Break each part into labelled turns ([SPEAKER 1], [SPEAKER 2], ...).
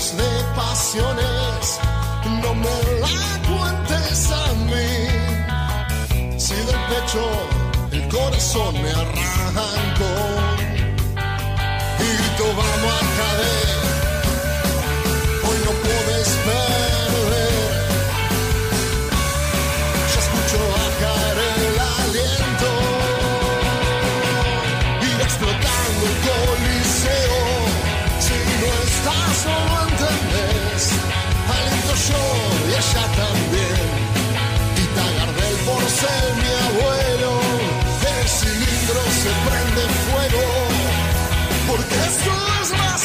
[SPEAKER 1] de pasiones, no me la cuentes
[SPEAKER 2] a mí. Si del pecho el corazón me arrancó, y grito vamos a caer.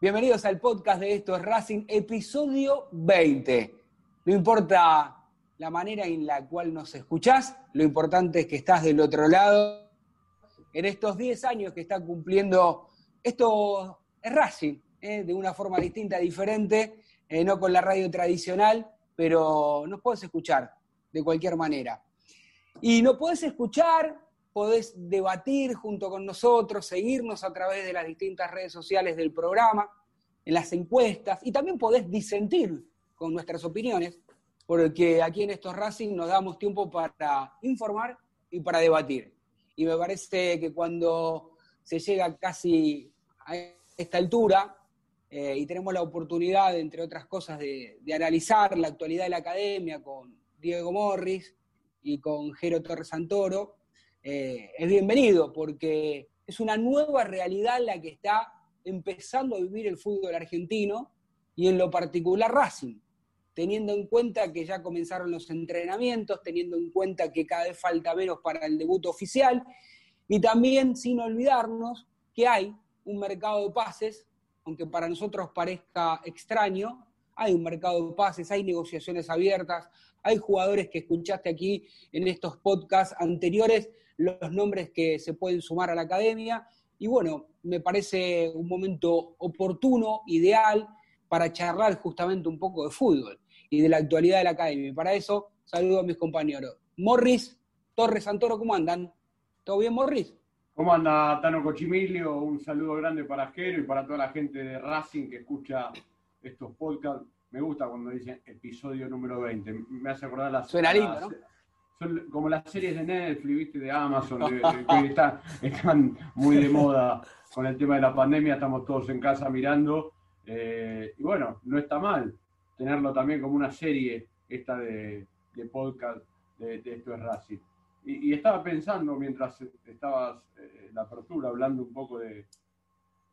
[SPEAKER 1] Bienvenidos al podcast de Esto es Racing, episodio 20. No importa la manera en la cual nos escuchás, lo importante es que estás del otro lado. En estos 10 años que está cumpliendo, esto es Racing, ¿eh? de una forma distinta, diferente, eh, no con la radio tradicional, pero nos puedes escuchar de cualquier manera. Y no puedes escuchar podés debatir junto con nosotros, seguirnos a través de las distintas redes sociales del programa, en las encuestas, y también podés disentir con nuestras opiniones, porque aquí en estos Racing nos damos tiempo para informar y para debatir. Y me parece que cuando se llega casi a esta altura eh, y tenemos la oportunidad, entre otras cosas, de, analizar la actualidad de la academia con Diego Morris y con Jero Torres Santoro, eh, es bienvenido porque es una nueva realidad la que está empezando a vivir el fútbol argentino y en lo particular Racing, teniendo en cuenta que ya comenzaron los entrenamientos, teniendo en cuenta que cada vez falta menos para el debut oficial y también sin olvidarnos que hay un mercado de pases, aunque para nosotros parezca extraño, hay un mercado de pases, hay negociaciones abiertas, hay jugadores que escuchaste aquí en estos podcasts anteriores los nombres que se pueden sumar a la academia. Y bueno, me parece un momento oportuno, ideal, para charlar justamente un poco de fútbol y de la actualidad de la academia. Y para eso saludo a mis compañeros. Morris, Torres Santoro, ¿cómo andan? ¿Todo bien, Morris?
[SPEAKER 3] ¿Cómo anda Tano Cochimilio? Un saludo grande para Jero y para toda la gente de Racing que escucha estos podcasts. Me gusta cuando dicen episodio número 20. Me hace acordar las...
[SPEAKER 1] Suena lindo, ¿no?
[SPEAKER 3] Son como las series de Netflix, ¿viste? de Amazon, que están muy de moda con el tema de la pandemia, estamos todos en casa mirando. Eh, y bueno, no está mal tenerlo también como una serie esta de, podcast de, Esto es Racing. Y, estaba pensando mientras estabas eh, la apertura hablando un poco de,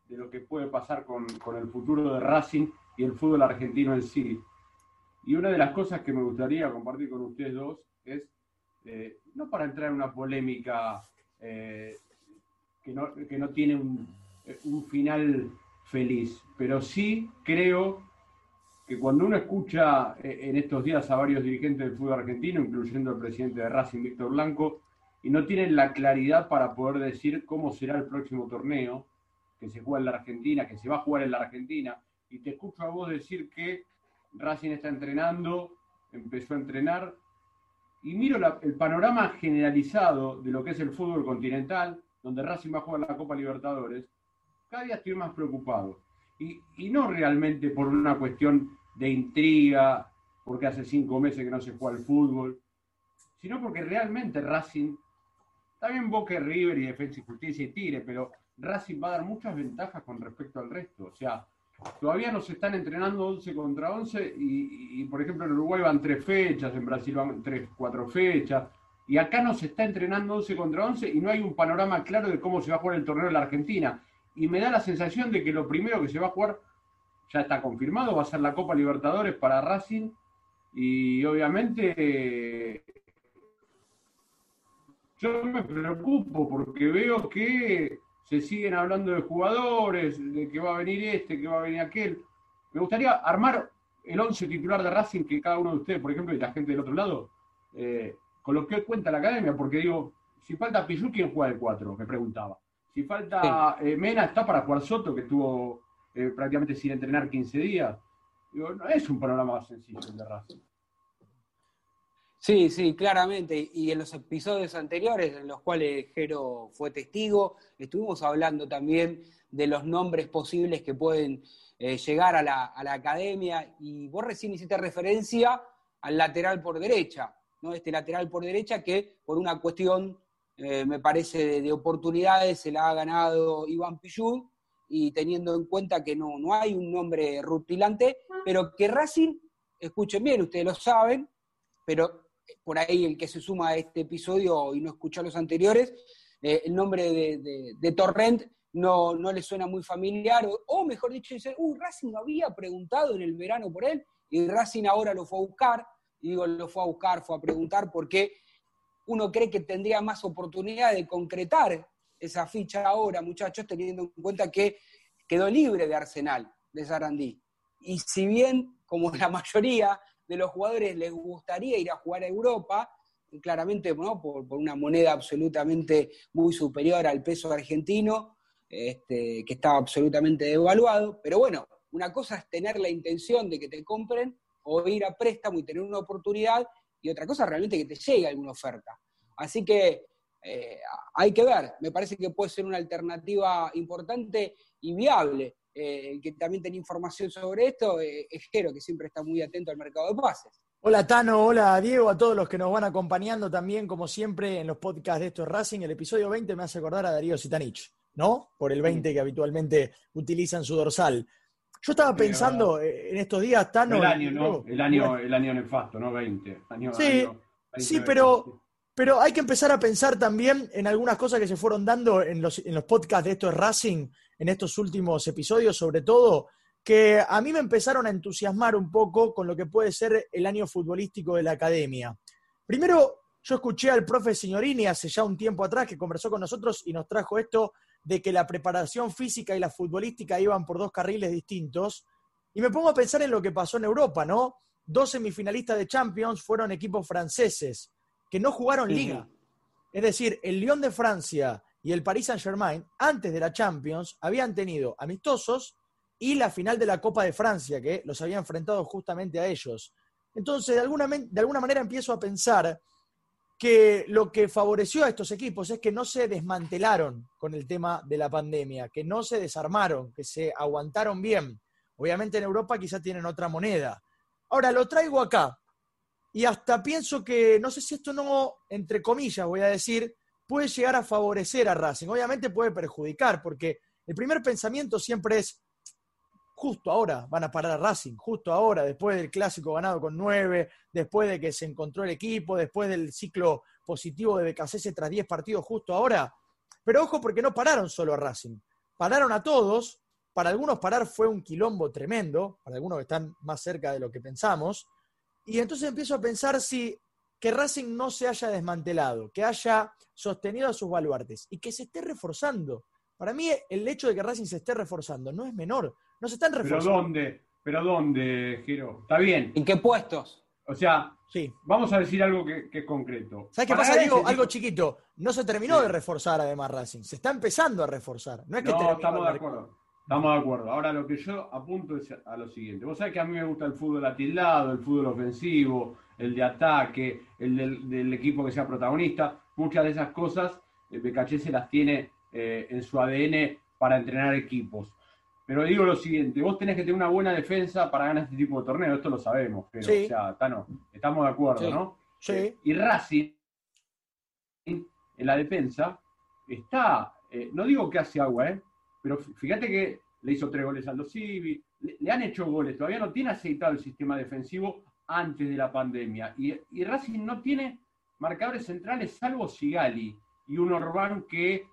[SPEAKER 3] lo que puede pasar con, con el futuro de Racing y el fútbol argentino en sí. Y una de las cosas que me gustaría compartir con ustedes dos es eh, no para entrar en una polémica eh, que, no, que, no, tiene un, un, final feliz, pero sí creo que cuando uno escucha en estos días a varios dirigentes del fútbol argentino, incluyendo el presidente de Racing, Víctor Blanco, y no tienen la claridad para poder decir cómo será el próximo torneo que se juega en la Argentina, que se va a jugar en la Argentina, y te escucho a vos decir que Racing está entrenando, empezó a entrenar, y miro el panorama generalizado de lo que es el fútbol continental, donde Racing va a jugar la Copa Libertadores, cada día estoy más preocupado. Y, y no realmente por una cuestión de intriga, porque hace cinco meses que no se juega el fútbol, sino porque realmente Racing bien Boca River y Defensa y Justicia y Tigre, pero Racing va a dar muchas ventajas con respecto al resto. O sea, todavía no se están entrenando 11 contra 11 y, por ejemplo en Uruguay van tres fechas, en Brasil van tres, cuatro fechas. Y acá no se está entrenando 11 contra 11 y no hay un panorama claro de cómo se va a jugar el torneo en la Argentina. Y me da la sensación de que lo primero que se va a jugar ya está confirmado, va a ser la Copa Libertadores para Racing. Y obviamente yo me preocupo porque veo que se siguen hablando de jugadores, de que va a venir este, que va a venir aquel. Me gustaría armar el once titular de Racing que cada uno de ustedes, por ejemplo, y la gente del otro lado, eh, con lo que cuenta la academia, porque digo, si falta Pichu, ¿quién juega el 4? Me preguntaba. Si falta eh, Mena, está para jugar Soto, que estuvo eh, prácticamente sin entrenar 15 días. Digo, no es un panorama sencillo el de Racing.
[SPEAKER 1] Sí, sí, claramente. Y en los episodios anteriores, en los cuales Jero fue testigo, estuvimos hablando también de los nombres posibles que pueden eh, llegar a la, academia. Y vos recién hiciste referencia al lateral por derecha, ¿no? Este lateral por derecha que por una cuestión, eh, me parece, de, oportunidades se la ha ganado Iván Pichud y teniendo en cuenta que no, no hay un nombre rutilante, pero que Racing, escuchen bien, ustedes lo saben, pero por ahí el que se suma a este episodio y no escuchó los anteriores, eh, el nombre de, Torrent no, no, le suena muy familiar, o, mejor dicho, dice, uh, Racing había preguntado en el verano por él, y Racing ahora lo fue a buscar, y digo, lo fue a buscar, fue a preguntar, porque uno cree que tendría más oportunidad de concretar esa ficha ahora, muchachos, teniendo en cuenta que quedó libre de Arsenal, de Sarandí. Y si bien, como la mayoría de los jugadores les gustaría ir a jugar a Europa, claramente ¿no? por, una moneda absolutamente muy superior al peso argentino, este, que estaba absolutamente devaluado, pero bueno, una cosa es tener la intención de que te compren o ir a préstamo y tener una oportunidad, y otra cosa realmente que te llegue alguna oferta. Así que eh, hay que ver, me parece que puede ser una alternativa importante y viable eh, que también tenía información sobre esto, eh, es Jero, que siempre está muy atento al mercado de pases.
[SPEAKER 4] Hola Tano, hola Diego, a todos los que nos van acompañando también, como siempre, en los podcasts de Esto es Racing. El episodio 20 me hace acordar a Darío Sitanich, ¿no? Por el 20 que habitualmente utilizan su dorsal. Yo estaba pensando eh, en estos días, Tano.
[SPEAKER 3] El año, ¿no? El año, el año nefasto, ¿no? 20.
[SPEAKER 4] sí, sí, pero, pero hay que empezar a pensar también en algunas cosas que se fueron dando en los, en los podcasts de Esto es Racing en estos últimos episodios, sobre todo, que a mí me empezaron a entusiasmar un poco con lo que puede ser el año futbolístico de la academia. Primero, yo escuché al profe Signorini hace ya un tiempo atrás que conversó con nosotros y nos trajo esto de que la preparación física y la futbolística iban por dos carriles distintos. Y me pongo a pensar en lo que pasó en Europa, ¿no? Dos semifinalistas de Champions fueron equipos franceses que no jugaron liga. Es decir, el Lyon de Francia y el Paris Saint-Germain, antes de la Champions, habían tenido amistosos y la final de la Copa de Francia, que los había enfrentado justamente a ellos. Entonces, de alguna, de alguna manera empiezo a pensar que lo que favoreció a estos equipos es que no se desmantelaron con el tema de la pandemia, que no se desarmaron, que se aguantaron bien. Obviamente en Europa quizá tienen otra moneda. Ahora lo traigo acá y hasta pienso que, no sé si esto no, entre comillas voy a decir, puede llegar a favorecer a Racing. Obviamente puede perjudicar, porque el primer pensamiento siempre es, justo ahora van a parar a Racing, justo ahora, después del clásico ganado con nueve, después de que se encontró el equipo, después del ciclo positivo de BKC tras diez partidos, justo ahora. Pero ojo porque no pararon solo a Racing, pararon a todos. Para algunos parar fue un quilombo tremendo, para algunos que están más cerca de lo que pensamos. Y entonces empiezo a pensar si que Racing no se haya desmantelado, que haya sostenido a sus baluartes y que se esté reforzando. Para mí, el hecho de que Racing se esté reforzando no es menor. No se están reforzando.
[SPEAKER 3] ¿Pero dónde? ¿Pero dónde, Giro? Está bien.
[SPEAKER 1] ¿En qué puestos?
[SPEAKER 3] O sea, sí. vamos a decir algo que, es concreto.
[SPEAKER 4] ¿Sabes qué pasa? Digo, algo chiquito. No se terminó de reforzar además Racing. Se está empezando a reforzar. No es que
[SPEAKER 3] no, estamos de acuerdo. Estamos de acuerdo. Ahora lo que yo apunto es a lo siguiente. Vos sabés que a mí me gusta el fútbol atildado, el fútbol ofensivo, el de ataque, el del, equipo que sea protagonista. Muchas de esas cosas el BKC se las tiene eh, en su ADN para entrenar equipos. Pero digo lo siguiente, vos tenés que tener una buena defensa para ganar este tipo de torneo, esto lo sabemos, pero o sea, estamos de acuerdo, ¿no?
[SPEAKER 4] Sí. Eh,
[SPEAKER 3] y Racing, en la defensa, está, eh, no digo que hace agua, ¿eh? pero fíjate que le hizo tres goles a los Civi, le, han hecho goles, todavía no tiene aceitado el sistema defensivo antes de la pandemia. Y, y Racing no tiene marcadores centrales salvo Sigali y un Orbán que,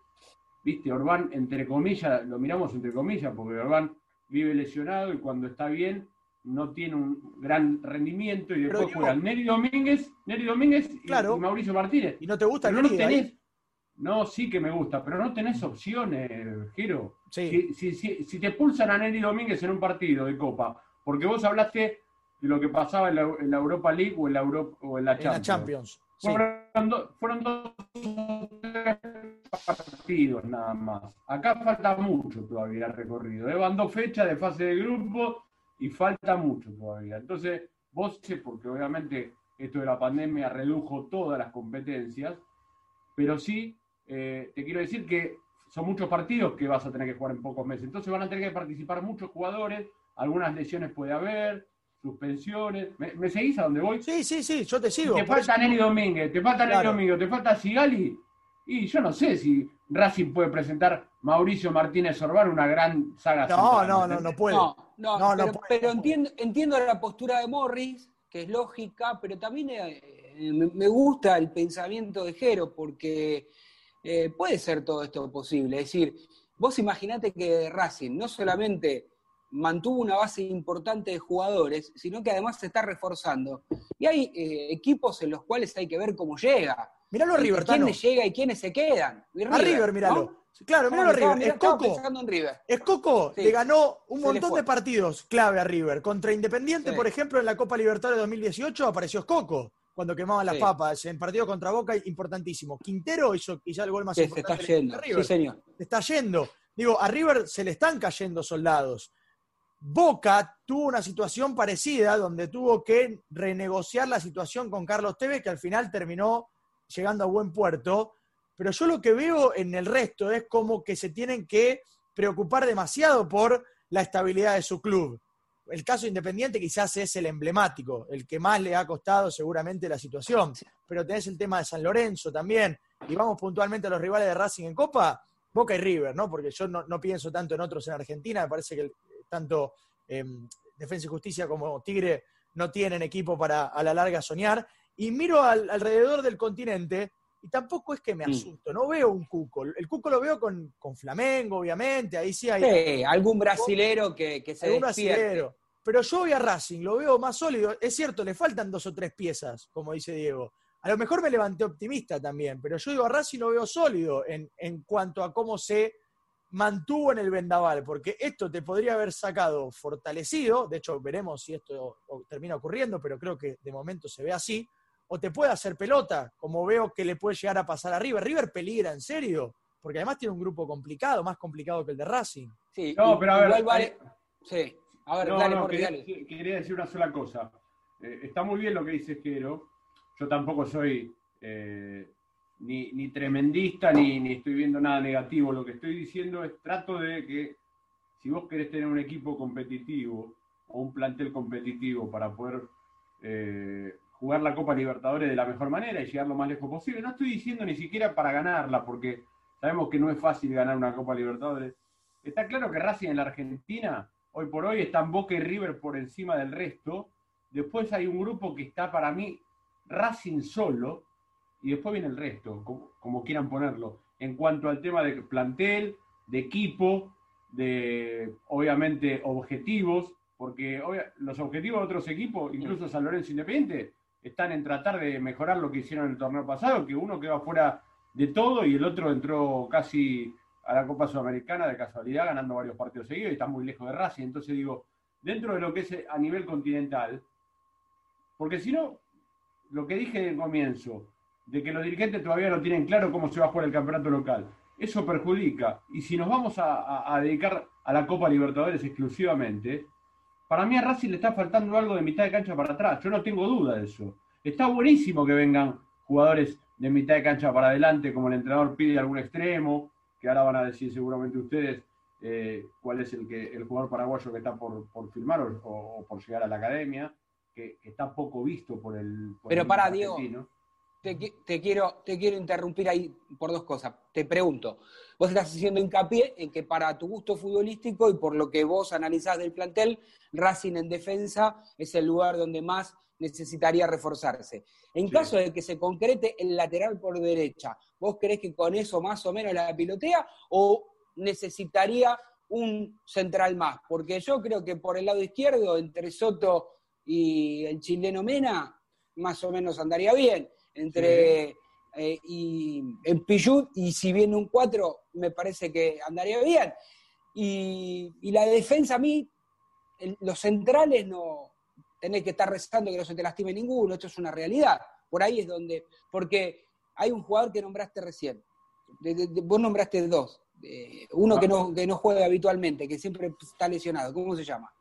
[SPEAKER 3] viste, Orbán entre comillas, lo miramos entre comillas, porque Orbán vive lesionado y cuando está bien no tiene un gran rendimiento y después juegan Neri Domínguez, Neri Domínguez y, Mauricio Martínez.
[SPEAKER 4] ¿Y no te gusta
[SPEAKER 3] el no tenés, no, sí que me gusta, pero no tenés opciones, Giro. Si, si, te pulsan a Nelly Domínguez en un partido de Copa, porque vos hablaste de lo que pasaba en la, Europa League o en la, Europa, o en la Champions. Fueron, dos partidos nada más. Acá falta mucho todavía el recorrido. Llevan dos fechas de fase de grupo y falta mucho todavía. Entonces, vos sé, porque obviamente esto de la pandemia redujo todas las competencias, pero sí eh, te quiero decir que son muchos partidos que vas a tener que jugar en pocos meses. Entonces van a tener que participar muchos jugadores, algunas lesiones puede haber, suspensiones. ¿Me, seguís a donde voy?
[SPEAKER 4] Sí, sí, sí, yo te sigo.
[SPEAKER 3] Te falta Nelly Domínguez, te falta Nelly Domínguez, te falta Sigali. Y yo no sé si Racing puede presentar Mauricio Martínez Orbán una gran saga.
[SPEAKER 4] No, no, no, no puede.
[SPEAKER 1] No, no, no pero, entiendo, entiendo la postura de Morris, que es lógica, pero también eh, me gusta el pensamiento de Jero, porque eh, puede ser todo esto posible. Es decir, vos imaginate que Racing no solamente mantuvo una base importante de jugadores, sino que además se está reforzando. Y hay eh, equipos en los cuales hay que ver cómo llega.
[SPEAKER 4] Miralo a River,
[SPEAKER 1] ¿Quiénes llega y quiénes se quedan?
[SPEAKER 4] a River, miralo. Claro, miralo a River. Es Coco. Es Coco. Le ganó un montón de partidos clave a River. Contra Independiente, por ejemplo, en la Copa Libertadores 2018 apareció Coco cuando quemaban las papas. En partido contra Boca, importantísimo. Quintero hizo quizá el gol más importante.
[SPEAKER 1] Se está yendo. Sí, señor.
[SPEAKER 4] Se está yendo. Digo, a River se le están cayendo soldados. Boca tuvo una situación parecida donde tuvo que renegociar la situación con Carlos Tevez, que al final terminó llegando a buen puerto. Pero yo lo que veo en el resto es como que se tienen que preocupar demasiado por la estabilidad de su club el caso Independiente quizás es el emblemático, el que más le ha costado seguramente la situación, pero tenés el tema de San Lorenzo también, y vamos puntualmente a los rivales de Racing en Copa, Boca y River, ¿no? Porque yo no, pienso tanto en otros en Argentina, me parece que tanto em, Defensa y Justicia como Tigre no tienen equipo para a la larga soñar, y miro alrededor del continente y tampoco es que me mm. asusto, no veo un cuco. El cuco lo veo con, Flamengo, obviamente, ahí sí hay.
[SPEAKER 1] Sí, algún brasilero que, que se algún brasilero.
[SPEAKER 4] Pero yo voy a Racing, lo veo más sólido. Es cierto, le faltan dos o tres piezas, como dice Diego. A lo mejor me levanté optimista también, pero yo digo a Racing lo veo sólido en, en cuanto a cómo se mantuvo en el vendaval, porque esto te podría haber sacado fortalecido, de hecho veremos si esto termina ocurriendo, pero creo que de momento se ve así, o te puede hacer pelota, como veo que le puede llegar a pasar a River. River peligra, en serio, porque además tiene un grupo complicado, más complicado que el de Racing.
[SPEAKER 3] Sí, no, pero a ver, sí. A ver, dale, quería, decir una sola cosa. Eh, está muy bien lo que dice Jero. Yo tampoco soy eh, ni, tremendista ni, ni estoy viendo nada negativo. Lo que estoy diciendo es trato de que si vos querés tener un equipo competitivo o un plantel competitivo para poder eh, jugar la Copa Libertadores de la mejor manera y llegar lo más lejos posible. No estoy diciendo ni siquiera para ganarla, porque sabemos que no es fácil ganar una Copa Libertadores. Está claro que Racing en la Argentina, hoy por hoy, están Boca y River por encima del resto. Después hay un grupo que está para mí Racing solo, y después viene el resto, como, quieran ponerlo. En cuanto al tema de plantel, de equipo, de obviamente objetivos, porque los objetivos de otros equipos, incluso San Lorenzo Independiente, están en tratar de mejorar lo que hicieron en el torneo pasado, que uno quedó fuera de todo y el otro entró casi a la Copa Sudamericana de casualidad, ganando varios partidos seguidos y está muy lejos de Racing. Entonces digo, dentro de lo que es a nivel continental, porque si no, lo que dije en el comienzo, de que los dirigentes todavía no tienen claro cómo se va a jugar el campeonato local, eso perjudica. Y si nos vamos a, dedicar a la Copa Libertadores exclusivamente, para mí a Racing le está faltando algo de mitad de cancha para atrás. Yo no tengo duda de eso. Está buenísimo que vengan jugadores de mitad de cancha para adelante, como el entrenador pide algún extremo, que ahora van a decir seguramente ustedes eh, cuál es el, que, el jugador paraguayo que está por, firmar o, por llegar a la academia, que, está poco visto por el...
[SPEAKER 1] Pero para, Diego, te, quiero, te quiero interrumpir ahí por dos cosas. Te pregunto, vos estás haciendo hincapié en que para tu gusto futbolístico y por lo que vos analizás del plantel, Racing en defensa es el lugar donde más necesitaría reforzarse. En caso de que se concrete el lateral por derecha, ¿vos crees que con eso más o menos la pilotea o necesitaría un central más? Porque yo creo que por el lado izquierdo, entre Soto y el chileno Mena, más o menos andaría bien. Entre eh, y en Pichut, y si viene un 4, me parece que andaría bien. Y, la defensa a mí, los centrales no, tenés que estar rezando que no se te lastime ninguno, esto es una realidad. Por ahí es donde, porque hay un jugador que nombraste recién, vos nombraste dos, uno que no, que no juega habitualmente, que siempre está lesionado, ¿cómo se llama?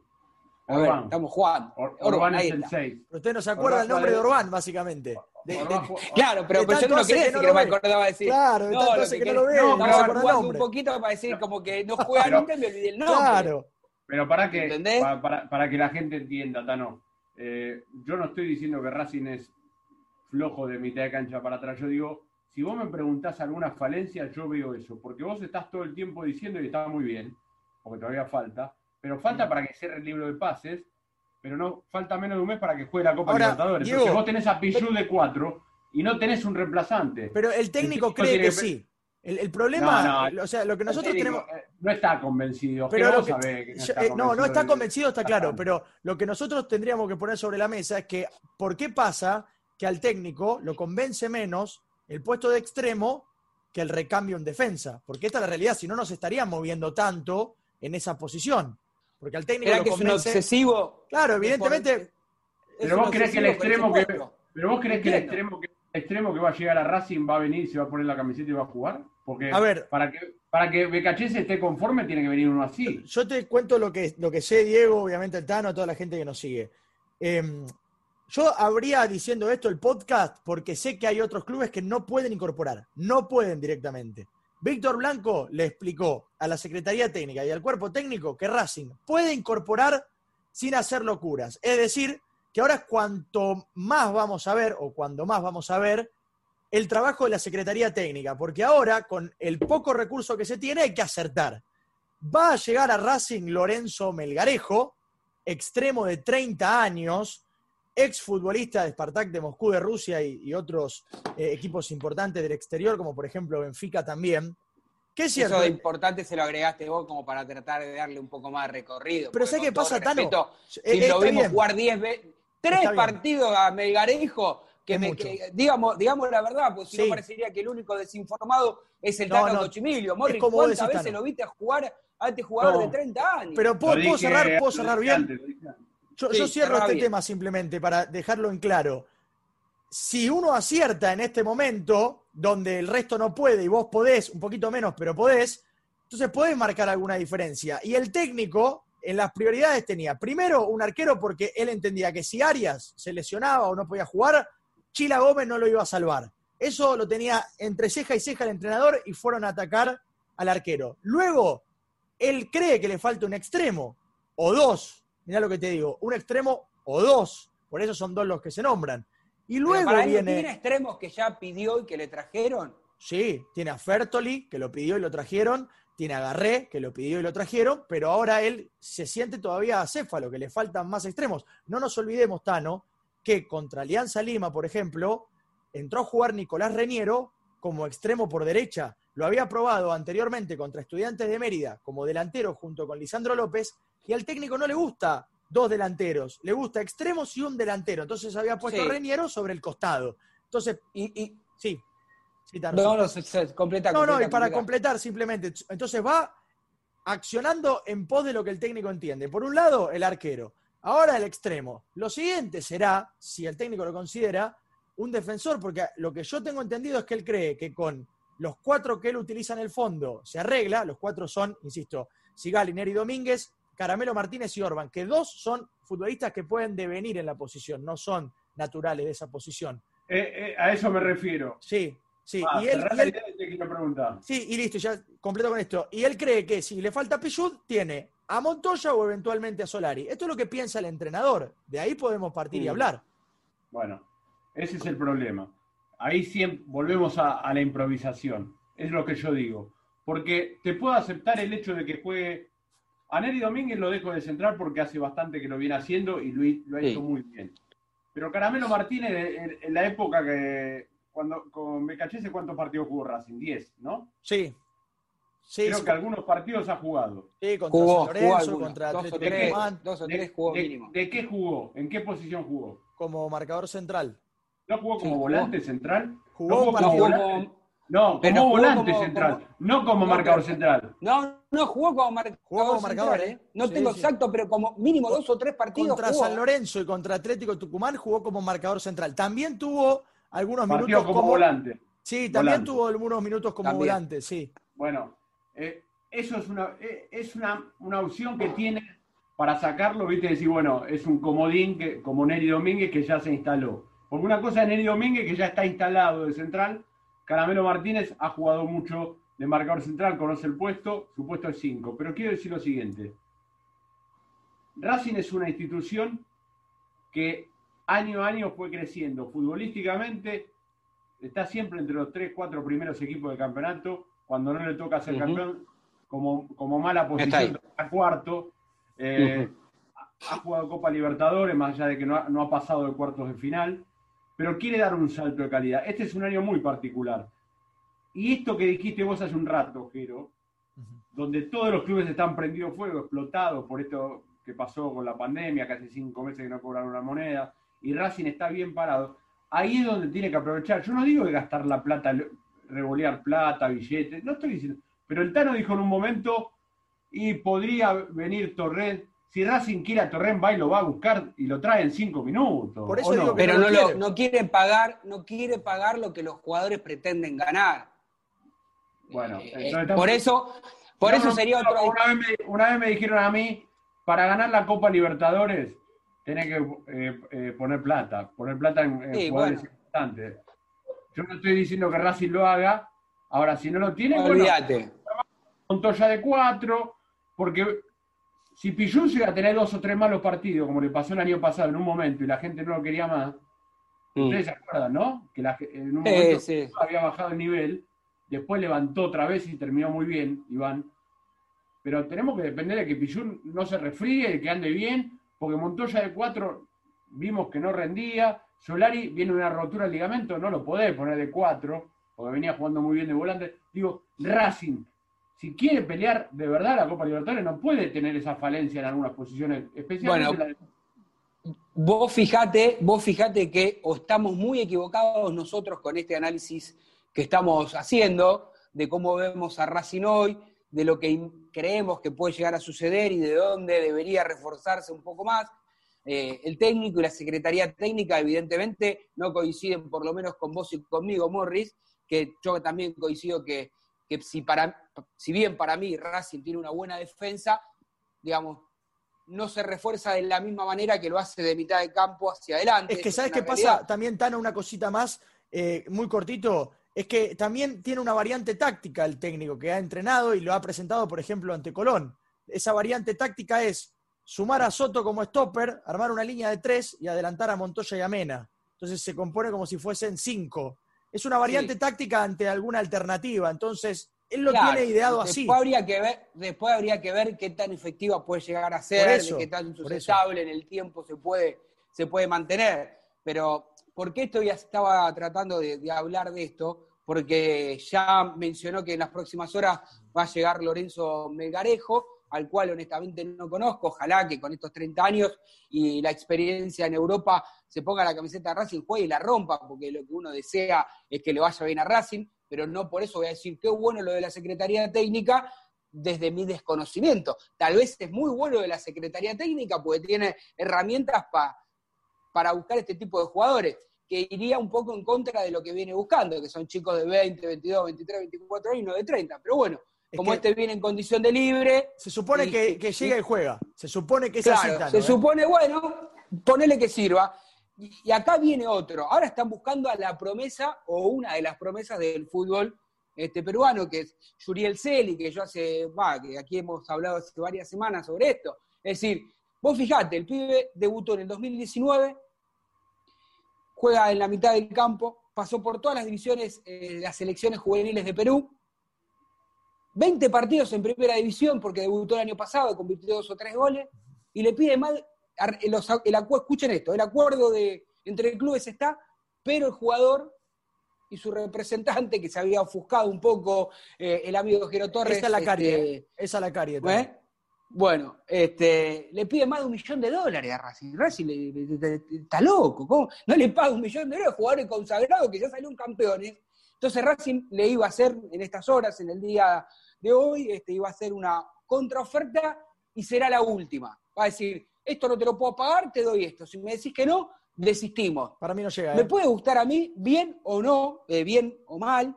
[SPEAKER 1] A ver, estamos jugando.
[SPEAKER 4] Orbán es el 6. Usted no se acuerda el nombre de Orbán, básicamente.
[SPEAKER 1] claro, pero, yo no quería decir que no, me acordaba de decir.
[SPEAKER 4] Claro, no, entonces que, que, no lo veo.
[SPEAKER 1] No, no se un poquito para decir como que no juega nunca y me olvidé el nombre. Claro.
[SPEAKER 3] Pero para que, para, para, que la gente entienda, Tano, eh, yo no estoy diciendo que Racing es flojo de mitad de cancha para atrás. Yo digo, si vos me preguntás alguna falencia, yo veo eso. Porque vos estás todo el tiempo diciendo y está muy bien, porque todavía falta, pero falta para que cierre el libro de pases, pero no falta menos de un mes para que juegue la Copa Libertadores. Porque vos tenés a Pichu de 4 y no tenés un reemplazante.
[SPEAKER 4] Pero el técnico cree que, sí. El, problema, o sea, lo que nosotros tenemos. Eh,
[SPEAKER 3] no está convencido.
[SPEAKER 4] Pero no, está eh, no, no, está convencido, está claro. Pero lo que nosotros tendríamos que poner sobre la mesa es que, ¿por qué pasa que al técnico lo convence menos el puesto de extremo que el recambio en defensa? Porque esta es la realidad, si no nos estarían moviendo tanto en esa posición. Porque al técnico
[SPEAKER 1] lo que es un obsesivo?
[SPEAKER 4] Claro, evidentemente.
[SPEAKER 3] Pero vos crees que el extremo que. Pero vos crees que el extremo que extremo que va a llegar a Racing va a venir, se va a poner la camiseta y va a jugar? Porque a ver, para que, para que esté conforme tiene que venir uno así.
[SPEAKER 4] Yo te cuento lo que, lo que sé, Diego, obviamente el Tano, toda la gente que nos sigue. Em, yo habría diciendo esto el podcast porque sé que hay otros clubes que no pueden incorporar, no pueden directamente. Víctor Blanco le explicó a la Secretaría Técnica y al cuerpo técnico que Racing puede incorporar sin hacer locuras. Es decir, que ahora cuanto más vamos a ver, o cuando más vamos a ver, el trabajo de la Secretaría Técnica, porque ahora, con el poco recurso que se tiene, hay que acertar. Va a llegar a Racing Lorenzo Melgarejo, extremo de 30 años, exfutbolista de Spartak de Moscú de Rusia y, otros eh, equipos importantes del exterior, como por ejemplo Benfica también.
[SPEAKER 1] ¿Qué es cierto? Eso de importante se lo agregaste vos como para tratar de darle un poco más de recorrido.
[SPEAKER 4] Pero sé qué pasa, Tano.
[SPEAKER 1] Si eh, lo vimos jugar 10 veces Tres partidos a Melgarejo que, me, digamos, digamos la verdad, pues si no parecería que el único desinformado es el Tano Cochimilio. Morri, ¿cuántas veces lo viste a jugar a este jugador de 30 años?
[SPEAKER 4] Pero puedo, cerrar, puedo cerrar bien. Yo, cierro este tema simplemente para dejarlo en claro. Si uno acierta en este momento, donde el resto no puede y vos podés, un poquito menos, pero podés, entonces podés marcar alguna diferencia. Y el técnico en las prioridades tenía primero un arquero porque él entendía que si Arias se lesionaba o no podía jugar, Chila Gómez no lo iba a salvar. Eso lo tenía entre ceja y ceja el entrenador y fueron a atacar al arquero. Luego, él cree que le falta un extremo o dos. Mirá lo que te digo, un extremo o dos. Por eso son dos los que se nombran. Y luego viene.
[SPEAKER 1] ¿Tiene extremos que ya pidió y que le trajeron?
[SPEAKER 4] Sí, tiene a Fertoli, que lo pidió y lo trajeron tiene a Garré, que lo pidió y lo trajeron, pero ahora él se siente todavía acéfalo, que le faltan más extremos. No nos olvidemos, Tano, que contra Alianza Lima, por ejemplo, entró a jugar Nicolás Reñero como extremo por derecha. Lo había probado anteriormente contra Estudiantes de Mérida como delantero junto con Lisandro López y al técnico no le gusta dos delanteros, le gusta extremos y un delantero. Entonces había puesto a Reñero sobre el costado. Entonces, y, sí.
[SPEAKER 1] sí no, no, no, completa,
[SPEAKER 4] no, no, y para completar simplemente. Entonces va accionando en pos de lo que el técnico entiende. Por un lado, el arquero. Ahora el extremo. Lo siguiente será, si el técnico lo considera, un defensor, porque lo que yo tengo entendido es que él cree que con los cuatro que él utiliza en el fondo se arregla, los cuatro son, insisto, Sigali, Neri Domínguez, Caramelo Martínez y Orban, que dos son futbolistas que pueden devenir en la posición, no son naturales de esa posición.
[SPEAKER 3] Eh, eh, a eso me refiero.
[SPEAKER 4] Sí, sí. Ah, y él, Sí, y listo, ya completo con esto. Y él cree que si le falta Pichud, tiene a Montoya o eventualmente a Solari. Esto es lo que piensa el entrenador. De ahí podemos partir y hablar.
[SPEAKER 3] Bueno, ese es el problema. Ahí siempre volvemos a, la improvisación. Es lo que yo digo. Porque te puedo aceptar el hecho de que juegue. A Neri Domínguez lo dejo de central porque hace bastante que lo viene haciendo y lo, ha hecho muy bien. Pero Caramelo Martínez, en, la época que. Cuando con BKHS, ¿cuántos partidos jugó Racing? 10, ¿no?
[SPEAKER 4] Sí.
[SPEAKER 3] Creo que algunos partidos ha jugado.
[SPEAKER 4] Sí, contra Lorenzo, contra dos o tres,
[SPEAKER 3] dos o tres jugó mínimo. ¿De qué jugó? ¿En qué posición jugó?
[SPEAKER 4] Como marcador central.
[SPEAKER 3] ¿No jugó como volante central?
[SPEAKER 4] Jugó,
[SPEAKER 3] como No, como volante central, no como marcador central.
[SPEAKER 1] No, no, jugó como, marcador, ¿eh? No tengo exacto, pero como mínimo dos o tres partidos.
[SPEAKER 4] Contra San Lorenzo y contra Atlético Tucumán jugó como marcador central. También tuvo algunos minutos
[SPEAKER 3] como, volante.
[SPEAKER 4] Sí, también tuvo algunos minutos como volante, sí.
[SPEAKER 3] Bueno, eh, eso es una, eh, es una, opción que tiene para sacarlo, viste, decir, bueno, es un comodín que, como Neri Domínguez que ya se instaló. Porque una cosa es Neri Domínguez que ya está instalado de central, Caramelo Martínez ha jugado mucho de marcador central, conoce el puesto, su puesto es 5. Pero quiero decir lo siguiente, Racing es una institución que año a año fue creciendo futbolísticamente, está siempre entre los 3, 4 primeros equipos de campeonato, cuando no le toca ser campeón, como, como mala posición, a cuarto. Eh, ha jugado Copa Libertadores, más allá de que no ha, pasado de cuartos de final, pero quiere dar un salto de calidad. Este es un año muy particular. Y esto que dijiste vos hace un rato, Jero, donde todos los clubes están prendidos fuego, explotados por esto que pasó con la pandemia, casi cinco meses que no cobraron una moneda, y Racing está bien parado, ahí es donde tiene que aprovechar. Yo no digo de gastar la plata revolear plata, billetes, no estoy diciendo, pero el Tano dijo en un momento, y podría venir Torrent, si Racing quiere a Torrent, va y lo va a buscar y lo trae en cinco minutos.
[SPEAKER 1] Por eso no? pero no, lo, no quiere pagar, no quiere pagar lo que los jugadores pretenden ganar.
[SPEAKER 3] Bueno,
[SPEAKER 1] eh, por eso, por eso sería otro.
[SPEAKER 3] Una vez, me, dijeron a mí, para ganar la Copa Libertadores, tenés que eh, eh, poner plata, poner plata en, jugadores importantes. Yo no estoy diciendo que Racing lo haga. Ahora, si no lo tiene,
[SPEAKER 1] Olvídate.
[SPEAKER 3] bueno, ya de cuatro, porque si Pillú llega a tener dos o tres malos partidos, como le pasó el año pasado en un momento y la gente no lo quería más, mm. ustedes se acuerdan, ¿no? Que en un momento había bajado el nivel, después levantó otra vez y terminó muy bien, Iván. Pero tenemos que depender de que Pillú no se resfríe, que ande bien, porque Montoya de cuatro vimos que no rendía, Solari viene una rotura del ligamento, no lo podés poner de cuatro, porque venía jugando muy bien de volante. Digo, Racing, si quiere pelear de verdad la Copa Libertadores, no puede tener esa falencia en algunas posiciones, especialmente
[SPEAKER 1] bueno, Vos fijate, vos fijate que o estamos muy equivocados nosotros con este análisis que estamos haciendo de cómo vemos a Racing hoy, de lo que creemos que puede llegar a suceder y de dónde debería reforzarse un poco más. Eh, el técnico y la secretaría técnica evidentemente no coinciden por lo menos con vos y conmigo, Morris, que yo también coincido que, si, para, si bien para mí Racing tiene una buena defensa, digamos, no se refuerza de la misma manera que lo hace de mitad de campo hacia adelante.
[SPEAKER 4] Es que, ¿sabes qué pasa? También, Tana, una cosita más, eh, muy cortito, es que también tiene una variante táctica el técnico que ha entrenado y lo ha presentado, por ejemplo, ante Colón. Esa variante táctica es sumar a Soto como stopper, armar una línea de tres y adelantar a Montoya y a Mena. Entonces se compone como si fuesen cinco. Es una variante táctica ante alguna alternativa. Entonces, él lo tiene ideado
[SPEAKER 1] así. Habría que ver, después habría que ver qué tan efectiva puede llegar a ser, qué tan sustentable en el tiempo se puede, se puede mantener. Pero, ¿por qué esto ya estaba tratando de, de hablar de esto? Porque ya mencionó que en las próximas horas va a llegar Lorenzo Melgarejo, al cual honestamente no conozco. Ojalá que con estos 30 años y la experiencia en Europa se ponga la camiseta de Racing, juegue y la rompa, porque lo que uno desea es que le vaya bien a Racing, pero no por eso voy a decir qué bueno lo de la Secretaría Técnica desde mi desconocimiento. Tal vez es muy bueno de la Secretaría Técnica porque tiene herramientas para buscar este tipo de jugadores que iría un poco en contra de lo que viene buscando, que son chicos de 20, 22, 23, 24 años y no de 30. Pero bueno, como este viene en condición de libre.
[SPEAKER 4] Se supone que, llega y juega. Se supone que es
[SPEAKER 1] así. Se supone, bueno, ponele que sirva. Y, acá viene otro. Ahora están buscando a la promesa o una de las promesas del fútbol este, peruano, que es Yuriel Celi, que yo hace, va, que aquí hemos hablado hace varias semanas sobre esto. Es decir, vos fijate, el pibe debutó en el 2019 juega en la mitad del campo, pasó por todas las divisiones, eh, las selecciones juveniles de Perú, 20 partidos en primera división porque debutó el año pasado, convirtió dos o tres goles, y le pide más, el, escuchen esto, el acuerdo de, entre clubes está, pero el jugador y su representante, que se había ofuscado un poco, eh, el amigo Jero Torres.
[SPEAKER 4] Esa es la carie, este, esa es la carie.
[SPEAKER 1] ¿eh? Bueno, este, le pide más de un millón de dólares a Racing. Racing está loco. No le paga un millón de dólares a jugadores consagrados que ya salieron campeones. Entonces Racing le iba a hacer en estas horas, en el día de hoy, este, iba a hacer una contraoferta y será la última. Va a decir, esto no te lo puedo pagar, te doy esto. Si me decís que no, desistimos.
[SPEAKER 4] Para mí no llega.
[SPEAKER 1] Me
[SPEAKER 4] ¿eh?
[SPEAKER 1] puede gustar a mí, bien o no, eh, bien o mal.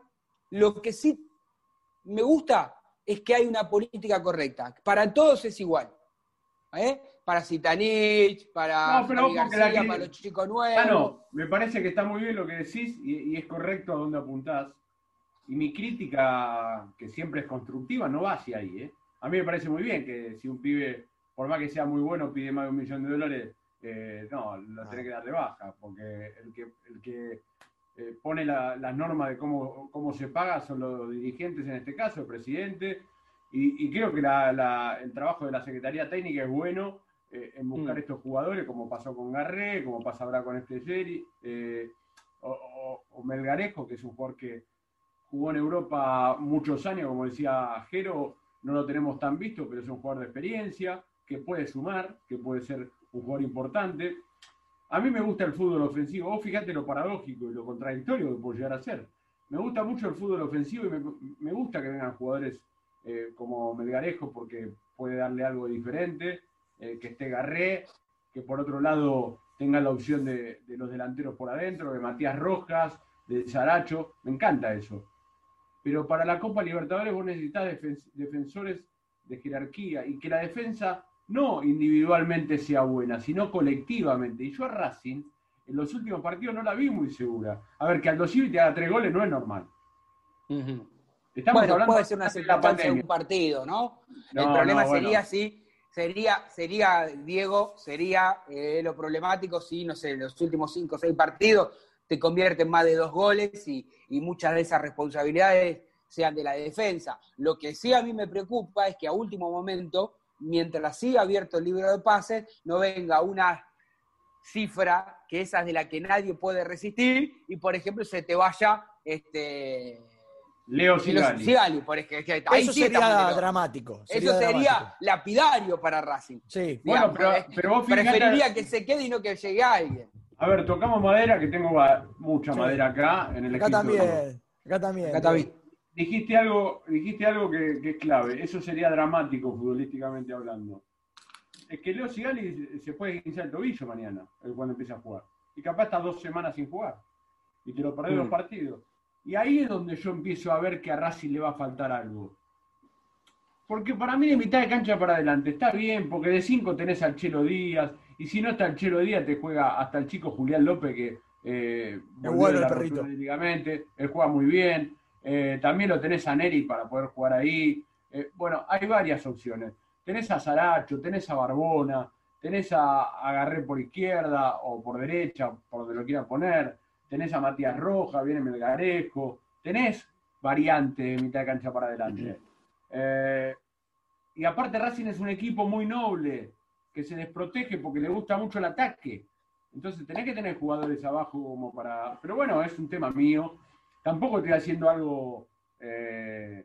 [SPEAKER 1] Lo que sí me gusta es que hay una política correcta. Para todos es igual. ¿eh? Para Zitanich, para, García, para los chicos nuevos. Ah, no,
[SPEAKER 3] me parece que está muy bien lo que decís y, es correcto a dónde apuntás. Y mi crítica, que siempre es constructiva, no va hacia ahí. ¿eh? A mí me parece muy bien que si un pibe, por más que sea muy bueno, pide más de un millón de dólares, eh, no, lo tiene que dar de baja, porque el que, el que eh, pone las normas de cómo, cómo se paga son los dirigentes, en este caso, el presidente, y, creo que el trabajo de la Secretaría Técnica es bueno eh, en buscar mm. estos jugadores, como pasó con Garré, como pasa ahora con este Jerry, eh, o, Melgarejo, que es un jugador que jugó en Europa muchos años, como decía Jero, no lo tenemos tan visto, pero es un jugador de experiencia, que puede sumar, que puede ser un jugador importante. A mí me gusta el fútbol ofensivo. Vos fíjate lo paradójico y lo contradictorio que puede llegar a ser. Me gusta mucho el fútbol ofensivo y me, gusta que vengan jugadores eh, como Melgarejo porque puede darle algo diferente, eh, que esté Garré, que por otro lado tenga la opción de, los delanteros por adentro, de Matías Rojas, de Saracho. Me encanta eso. Pero para la Copa Libertadores vos necesitas defensores de jerarquía y que la defensa no individualmente sea buena, sino colectivamente. Y yo a Racing, en los últimos partidos no la vi muy segura. A ver, que Aldo Civi te haga tres goles no es normal.
[SPEAKER 1] Estamos bueno, puede ser una circunstancia de un partido, ¿no? El problema sería si, sería, sería, Diego, sería eh, lo problemático si, no sé, los últimos cinco o seis partidos te convierten más de dos goles y, y muchas de esas responsabilidades sean de la defensa. Lo que sí a mí me preocupa es que a último momento mientras siga abierto el libro de pases, no venga una cifra que esa es de la que nadie puede resistir y, por ejemplo, se te vaya este,
[SPEAKER 3] Leo Sigali.
[SPEAKER 4] por ejemplo. Eso sería dramático.
[SPEAKER 1] Eso sería lapidario para Racing.
[SPEAKER 3] Sí. bueno, pero, vos
[SPEAKER 1] Preferiría que se quede y no que llegue alguien.
[SPEAKER 3] A ver, tocamos madera, que tengo mucha madera acá en el
[SPEAKER 4] acá También, acá también. Acá también
[SPEAKER 3] dijiste algo, dijiste algo que, es clave. Eso sería dramático futbolísticamente hablando. Es que Leo Sigali se puede iniciar el tobillo mañana, cuando empieza a jugar. Y capaz está dos semanas sin jugar. Y te lo perdés los mm. partidos. Y ahí es donde yo empiezo a ver que a Racing le va a faltar algo. Porque para mí de mitad de cancha para adelante está bien, porque de cinco tenés al Chelo Díaz, y si no está el Chelo Díaz, te juega hasta el chico Julián López, que
[SPEAKER 4] eh, bueno el perrito.
[SPEAKER 3] él juega muy bien. Eh, también lo tenés a Neri para poder jugar ahí. Eh, bueno, hay varias opciones. Tenés a Saracho, tenés a Barbona, tenés a, Agarré por izquierda o por derecha, por donde lo quieran poner. Tenés a Matías Roja, viene Melgarejo. Tenés variante de mitad de cancha para adelante. Eh, y aparte Racing es un equipo muy noble, que se desprotege porque le gusta mucho el ataque. Entonces tenés que tener jugadores abajo como para... Pero bueno, es un tema mío tampoco estoy haciendo algo eh,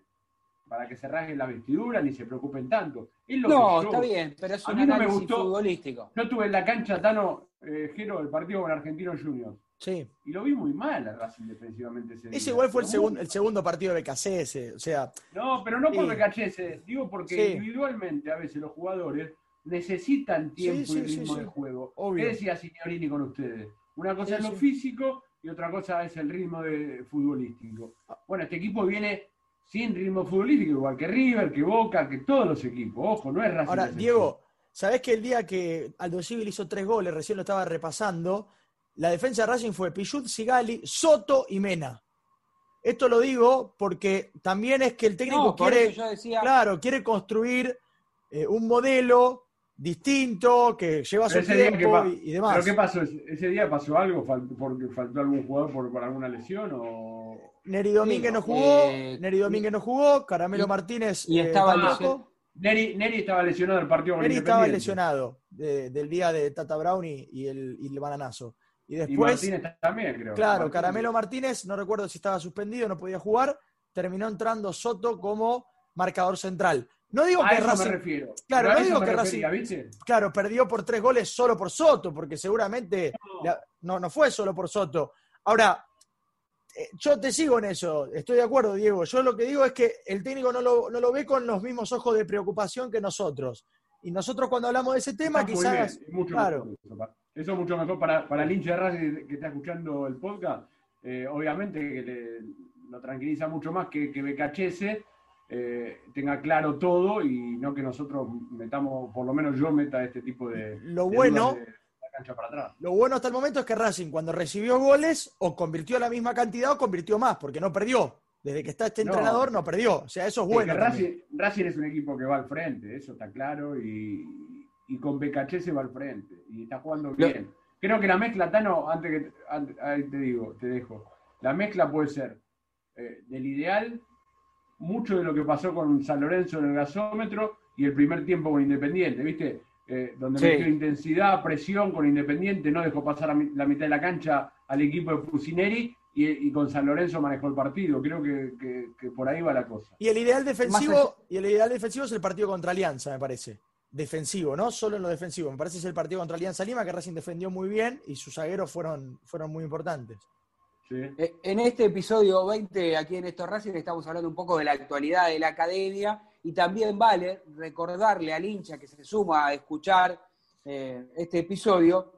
[SPEAKER 3] para que se rasguen la vestidura ni se preocupen tanto.
[SPEAKER 1] no, está bien, pero es un análisis futbolístico.
[SPEAKER 3] Yo estuve en la cancha Tano eh, Jero, el partido con Argentino Juniors.
[SPEAKER 4] Sí.
[SPEAKER 3] Y lo vi muy mal a Racing defensivamente
[SPEAKER 4] ese igual fue el, segundo, el segundo partido de BKC, o sea...
[SPEAKER 3] No, pero no por BKC, digo porque individualmente a veces los jugadores necesitan tiempo y ritmo de juego. ¿Qué decía Signorini con ustedes? Una cosa es lo físico y otra cosa es el ritmo de, futbolístico. Bueno, este equipo viene sin ritmo futbolístico, igual que River, que Boca, que todos los equipos. Ojo, no es Racing.
[SPEAKER 4] Ahora, Diego, ¿sabés que el día que Aldo Civil hizo tres goles, recién lo estaba repasando, la defensa de Racing fue Pichut, Sigali, Soto y Mena? Esto lo digo porque también es que el técnico quiere, claro, quiere construir eh, un modelo distinto, que lleva su tiempo y, demás.
[SPEAKER 3] ¿Pero qué pasó? ¿Ese día pasó algo? ¿Porque faltó algún jugador por, alguna lesión? O...
[SPEAKER 4] Neri Domínguez no jugó, eh, Neri Domínguez no jugó, Caramelo Martínez
[SPEAKER 1] y estaba lesionado.
[SPEAKER 3] Neri, estaba lesionado del partido
[SPEAKER 4] Neri estaba lesionado del día de Tata Brown y, el, y el bananazo. Y después.
[SPEAKER 3] Martínez también, creo.
[SPEAKER 4] Claro, Caramelo Martínez, no recuerdo si estaba suspendido, no podía jugar. Terminó entrando Soto como marcador central. No digo que
[SPEAKER 3] eso me refiero.
[SPEAKER 4] Claro, no digo que Racing. Claro, perdió por tres goles solo por Soto, porque seguramente no, no, fue solo por Soto. Ahora, eh, yo te sigo en eso, estoy de acuerdo, Diego. Yo lo que digo es que el técnico no lo, no lo ve con los mismos ojos de preocupación que nosotros. Y nosotros cuando hablamos de ese tema, quizás. claro.
[SPEAKER 3] eso es mucho mejor para, para el hincha de Racing que está escuchando el podcast. Eh, obviamente que lo tranquiliza mucho más que, que BKHS eh, tenga claro todo y no que nosotros metamos, por lo menos yo meta este tipo de.
[SPEAKER 4] Lo bueno. cancha para atrás. Lo bueno hasta el momento es que Racing, cuando recibió goles, o convirtió la misma cantidad o convirtió más, porque no perdió. Desde que está este entrenador no perdió. O sea, eso es bueno.
[SPEAKER 3] Racing, Racing, es un equipo que va al frente, eso está claro, y, y con BKC se va al frente. Y está jugando bien. Creo que la mezcla, Tano, antes que ahí te digo, te dejo. La mezcla puede ser eh, del ideal mucho de lo que pasó con San Lorenzo en el gasómetro y el primer tiempo con Independiente, ¿viste? Eh, donde metió intensidad, presión con Independiente, no dejó pasar la mitad de la cancha al equipo de Fusineri y, con San Lorenzo manejó el partido. Creo que, por ahí va la cosa.
[SPEAKER 4] Y el ideal defensivo, y el ideal defensivo es el partido contra Alianza, me parece. Defensivo, ¿no? Solo en lo defensivo. Me parece que es el partido contra Alianza Lima, que Racing defendió muy bien y sus zagueros fueron, fueron muy importantes.
[SPEAKER 1] Eh, en este episodio 20, aquí en Esto Racing, estamos hablando un poco de la actualidad de la academia y también vale recordarle al hincha que se suma a escuchar eh, este episodio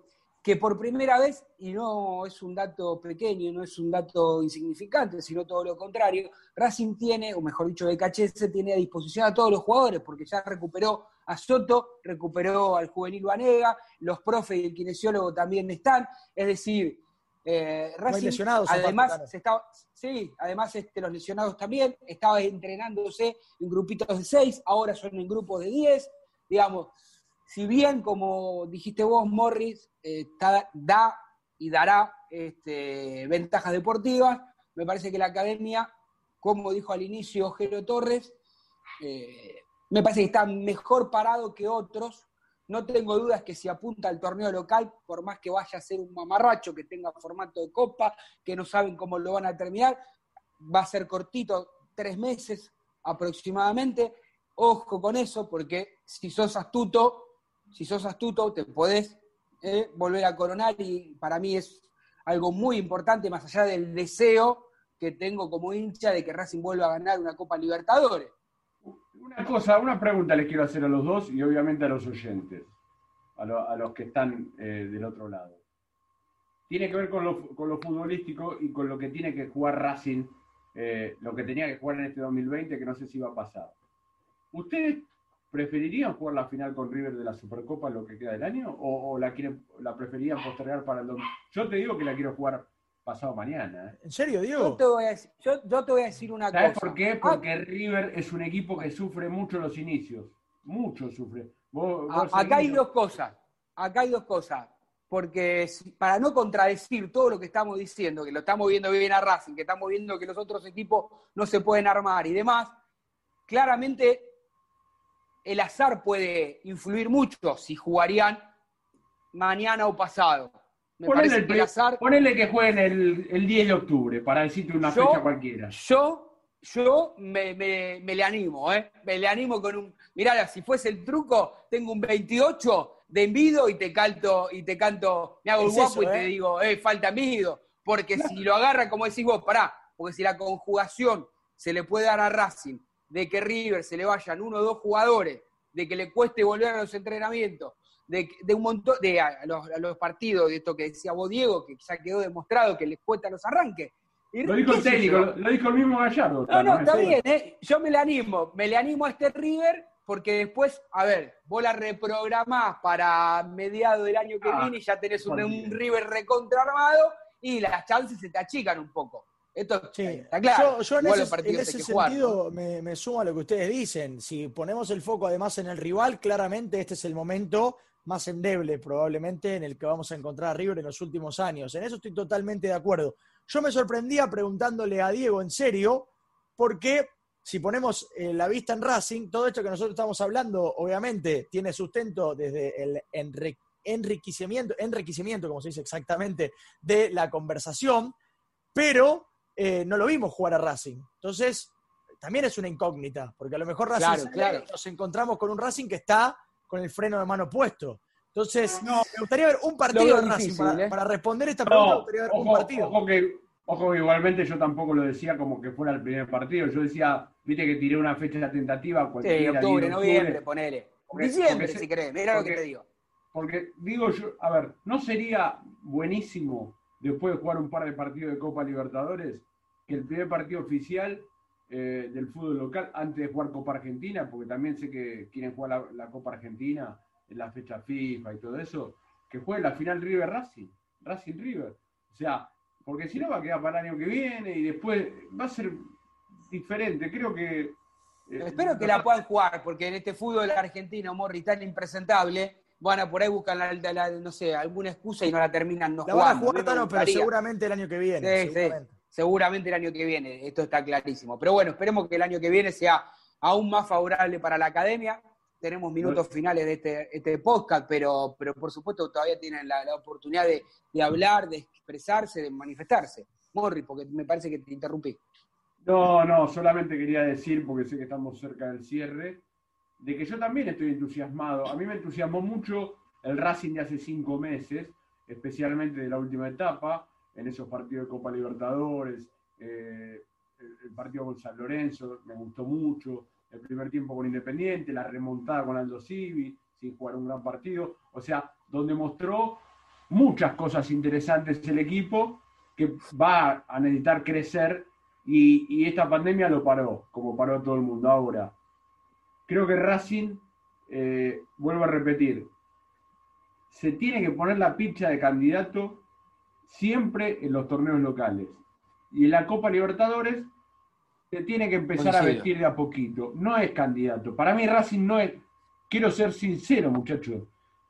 [SPEAKER 1] que por primera vez, y no es un dato pequeño, no es un dato insignificante, sino todo lo contrario, Racing tiene, o mejor dicho, BKHS tiene a disposición a todos los jugadores, porque ya recuperó a Soto, recuperó al juvenil Vanega, los profes y el kinesiólogo también están, es decir, eh, lesionados, además, se estaba, sí, además este, los lesionados también, estaba entrenándose en grupitos de seis, ahora son en grupos de diez, digamos, si bien, como dijiste vos, Morris, eh, da y dará este, ventajas deportivas, me parece que la academia, como dijo al inicio Jero Torres, eh, me parece que está mejor parado que otros no tengo dudas que si apunta al torneo local, por más que vaya a ser un mamarracho, que tenga formato de copa, que no saben cómo lo van a terminar, va a ser cortito, tres meses aproximadamente. Ojo con eso, porque si sos astuto, si sos astuto, te podés eh, volver a coronar y para mí es algo muy importante, más allá del deseo que tengo como hincha de que Racing vuelva a ganar una Copa Libertadores.
[SPEAKER 3] Una cosa, una pregunta les quiero hacer a los dos y obviamente a los oyentes, a, los que están eh, del otro lado. Tiene que ver con lo, futbolístico y con lo que tiene que jugar Racing, eh, lo que tenía que jugar en este 2020, que no sé si va a pasar. ¿Ustedes preferirían jugar la final con River de la Supercopa lo que queda del año o, la, quieren, la preferirían postergar para el 2020? Yo te digo que la quiero jugar pasado mañana. ¿eh?
[SPEAKER 4] ¿En serio, Diego?
[SPEAKER 1] Yo te voy a decir, yo, te voy a decir una
[SPEAKER 3] ¿Sabes
[SPEAKER 1] cosa.
[SPEAKER 3] por qué? Ah. Porque River es un equipo que sufre mucho los inicios. Mucho sufre.
[SPEAKER 1] acá hay dos cosas. Acá hay dos cosas. Porque para no contradecir todo lo que estamos diciendo, que lo estamos viendo bien a Racing, que estamos viendo que los otros equipos no se pueden armar y demás, claramente el azar puede influir mucho si jugarían mañana o pasado.
[SPEAKER 3] Ponele, que, que jueguen el, 10 de octubre, para decirte una fecha cualquiera.
[SPEAKER 1] Yo, yo me, le animo, ¿eh? Me le animo con un. Mirá, si fuese el truco, tengo un 28 de envido y te canto, y te canto, me hago el guapo y te ¿eh? digo, eh, falta envido. Porque si lo agarra, como decís vos, pará, porque si la conjugación se le puede dar a Racing de que River se le vayan uno o dos jugadores, de que le cueste volver a los entrenamientos, de, un montón, de a los, partidos, de esto que decía vos, Diego, que ya quedó demostrado que les cuesta los arranques.
[SPEAKER 3] lo dijo el técnico, lo dijo el mismo Gallardo.
[SPEAKER 1] No, no, está bien, ¿eh? yo me le animo, me le animo a este River porque después, a ver, vos la reprogramás para mediados del año que ah, viene y ya tenés un, un River recontra armado y las chances se te achican un poco. Esto está claro.
[SPEAKER 4] Yo, en ese, sentido me, sumo a lo que ustedes dicen. Si ponemos el foco además en el rival, claramente este es el momento más endeble probablemente en el que vamos a encontrar a River en los últimos años. En eso estoy totalmente de acuerdo. Yo me sorprendía preguntándole a Diego en serio, porque si ponemos eh, la vista en Racing, todo esto que nosotros estamos hablando, obviamente, tiene sustento desde el enriquecimiento, enriquecimiento, como se dice exactamente, de la conversación, pero eh, no lo vimos jugar a Racing. Entonces, también es una incógnita, porque a lo mejor Racing nos encontramos con un Racing que está con el freno de mano puesto. Entonces, me gustaría ver un partido de Racing. ¿eh? para, responder esta pregunta, me gustaría ver un partido.
[SPEAKER 3] Ojo que, ojo igualmente yo tampoco lo decía como que fuera el primer partido. Yo decía, viste que tiré una fecha tentativa.
[SPEAKER 1] Sí, octubre, noviembre, ponele. Diciembre, si querés, mira lo que te digo.
[SPEAKER 3] Porque digo yo, a ver, ¿no sería buenísimo después de jugar un par de partidos de Copa Libertadores que el primer partido oficial eh, del fútbol local antes de jugar Copa Argentina, porque también sé que quieren jugar la, Copa Argentina en la fecha FIFA y todo eso, que juegue la final River Racing, Racing River. O sea, porque si no va a quedar para el año que viene y después va a ser diferente. Creo que.
[SPEAKER 1] Eh, Espero que la puedan jugar, porque en este fútbol argentino, Morri, tan impresentable, van a por ahí buscar la, no sé, alguna excusa y no la terminan no
[SPEAKER 4] la Van a jugar, pero seguramente el año que viene.
[SPEAKER 1] Sí, seguramente el año que viene, esto está clarísimo. Pero bueno, esperemos que el año que viene sea aún más favorable para la academia. Tenemos minutos finales de este, este podcast, pero, pero por supuesto todavía tienen la, oportunidad de, hablar, de expresarse, de manifestarse. Morri, porque me parece que te interrumpí.
[SPEAKER 3] No, no, solamente quería decir, porque sé que estamos cerca del cierre, de que yo también estoy entusiasmado. A mí me entusiasmó mucho el Racing de hace cinco meses, especialmente de la última etapa en esos partidos de Copa Libertadores, eh, el, partido con San Lorenzo me gustó mucho, el primer tiempo con Independiente, la remontada con Aldo Civi, sin jugar un gran partido, o sea, donde mostró muchas cosas interesantes el equipo que va a necesitar crecer y, esta pandemia lo paró, como paró todo el mundo ahora. Creo que Racing, eh, vuelvo a repetir, se tiene que poner la picha de candidato siempre en los torneos locales. Y en la Copa Libertadores se tiene que empezar a vestir de a poquito. No es candidato. Para mí Racing no es, quiero ser sincero muchachos,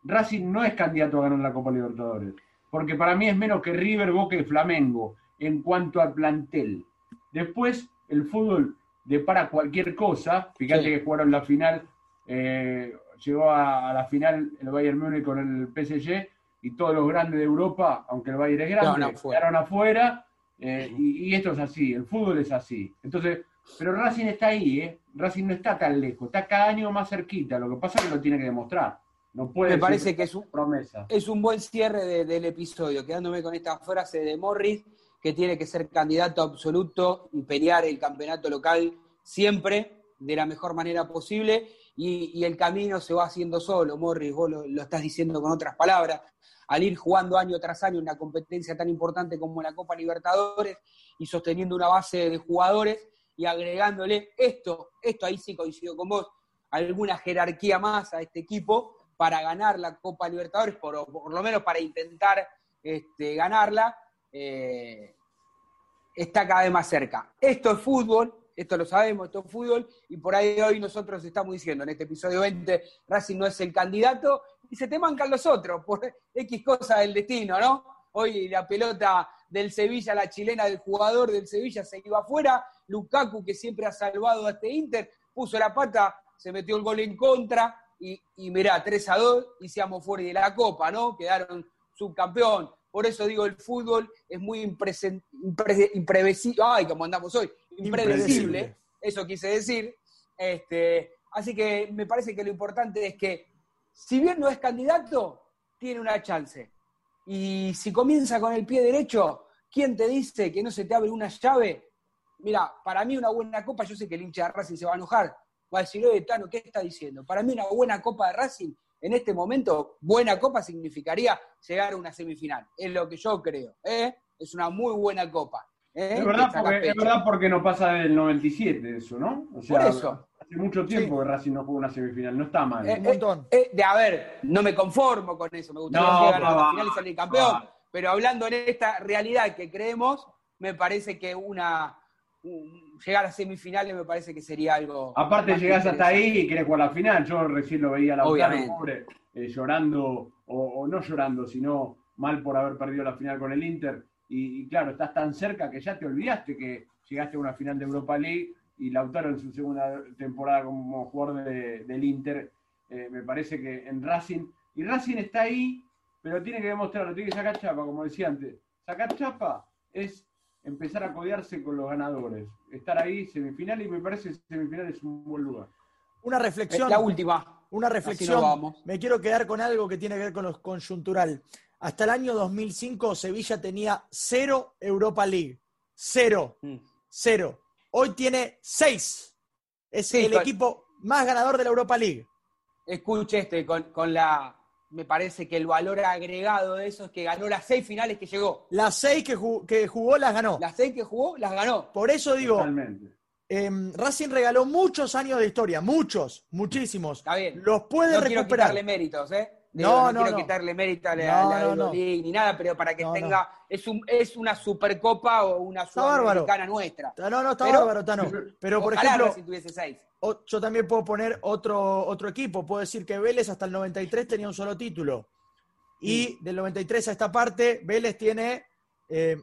[SPEAKER 3] Racing no es candidato a ganar la Copa Libertadores. Porque para mí es menos que River, Boca y Flamengo en cuanto al plantel. Después el fútbol depara cualquier cosa. Fíjate que jugaron la final, eh, llegó a, a, la final el Bayern Múnich con el PSG y todos los grandes de Europa, aunque el Bayern es grande, quedaron afuera. Eh, y, esto es así, el fútbol es así. Entonces, pero Racing está ahí, ¿eh? Racing no está tan lejos, está cada año más cerquita. Lo que pasa es que lo tiene que demostrar. No puede
[SPEAKER 1] Me parece que es un, promesa. es un buen cierre del episodio, quedándome con esta frase de Morris, que tiene que ser candidato absoluto y pelear el campeonato local siempre de la mejor manera posible. Y, el camino se va haciendo solo, Morris, vos lo estás diciendo con otras palabras al ir jugando año tras año una competencia tan importante como la Copa Libertadores y sosteniendo una base de jugadores y agregándole esto, esto ahí sí coincido con vos, alguna jerarquía más a este equipo para ganar la Copa Libertadores, por, lo menos para intentar este, ganarla, eh, está cada vez más cerca. Esto es fútbol, esto lo sabemos, esto es fútbol, y por ahí hoy nosotros estamos diciendo en este episodio 20, Racing no es el candidato, y se te mancan los otros por X cosa del destino, ¿no? Hoy la pelota del Sevilla, la chilena del jugador del Sevilla se iba afuera, Lukaku, que siempre ha salvado a este Inter, puso la pata, se metió el gol en contra, y, y mirá, 3 a 2, y seamos fuera de la Copa, ¿no? Quedaron subcampeón. Por eso digo, el fútbol es muy imprevisible, ay, como andamos hoy, impredecible, eso quise decir. Este, así que me parece que lo importante es que, si bien no es candidato, tiene una chance. Y si comienza con el pie derecho, ¿quién te dice que no se te abre una llave? Mira, para mí una buena copa, yo sé que el hincha de Racing se va a enojar, va a decir, oye, Tano, ¿qué está diciendo? Para mí una buena copa de Racing, en este momento, buena copa significaría llegar a una semifinal. Es lo que yo creo. ¿eh? Es una muy buena copa.
[SPEAKER 3] ¿Eh? Es, verdad porque, es, verdad porque, no pasa del 97 eso, ¿no? O sea,
[SPEAKER 1] eso.
[SPEAKER 3] Hace mucho tiempo que Racing no juega una semifinal, no está mal.
[SPEAKER 1] Eh, un montón. Eh, de, a ver, no me conformo con eso, me gustaría llegar a la final y salir campeón, pero hablando en esta realidad que creemos, me parece que una llegar a semifinales me parece que sería algo.
[SPEAKER 3] Aparte, llegás hasta ahí y querés jugar la final. Yo recién lo veía a la pobre, eh, llorando, o, no llorando, sino mal por haber perdido la final con el Inter. Y, claro, estás tan cerca que ya te olvidaste que llegaste a una final de Europa League y Lautaro en su segunda temporada como jugador del Inter. Eh, me parece que en Racing. Y Racing está ahí, pero tiene que demostrarlo, tiene que sacar chapa, como decía antes. Sacar chapa es empezar a codearse con los ganadores. Estar ahí, semifinal, y me parece que semifinal es un buen lugar.
[SPEAKER 4] Una reflexión.
[SPEAKER 1] La última.
[SPEAKER 4] Una reflexión. Me quiero quedar con algo que tiene que ver con lo conjuntural. Hasta el año 2005 Sevilla tenía cero Europa League. Cero. Mm. Cero. Hoy tiene seis. Es el equipo más ganador de la Europa League.
[SPEAKER 1] Escuche este, con, con la me parece que el valor agregado de eso es que ganó las seis finales que llegó.
[SPEAKER 4] Las seis que jugó, las ganó.
[SPEAKER 1] Las seis que jugó las ganó.
[SPEAKER 4] Por eso digo, em, Racing regaló muchos años de historia, muchos, muchísimos.
[SPEAKER 1] Está bien.
[SPEAKER 4] Los puede
[SPEAKER 1] no
[SPEAKER 4] recuperar.
[SPEAKER 1] Quiero quitarle méritos, ¿eh? No, no, quiero quitarle mérito a la, ni nada, pero para que tenga. Es, un, es una supercopa o una sudamericana nuestra.
[SPEAKER 4] No, no, está bárbaro, Tano. Pero, por ejemplo.
[SPEAKER 1] Si tuviese seis
[SPEAKER 4] yo también puedo poner otro, otro equipo. Puedo decir que Vélez hasta el 93 tenía un solo título. Y del 93 a esta parte, Vélez tiene eh,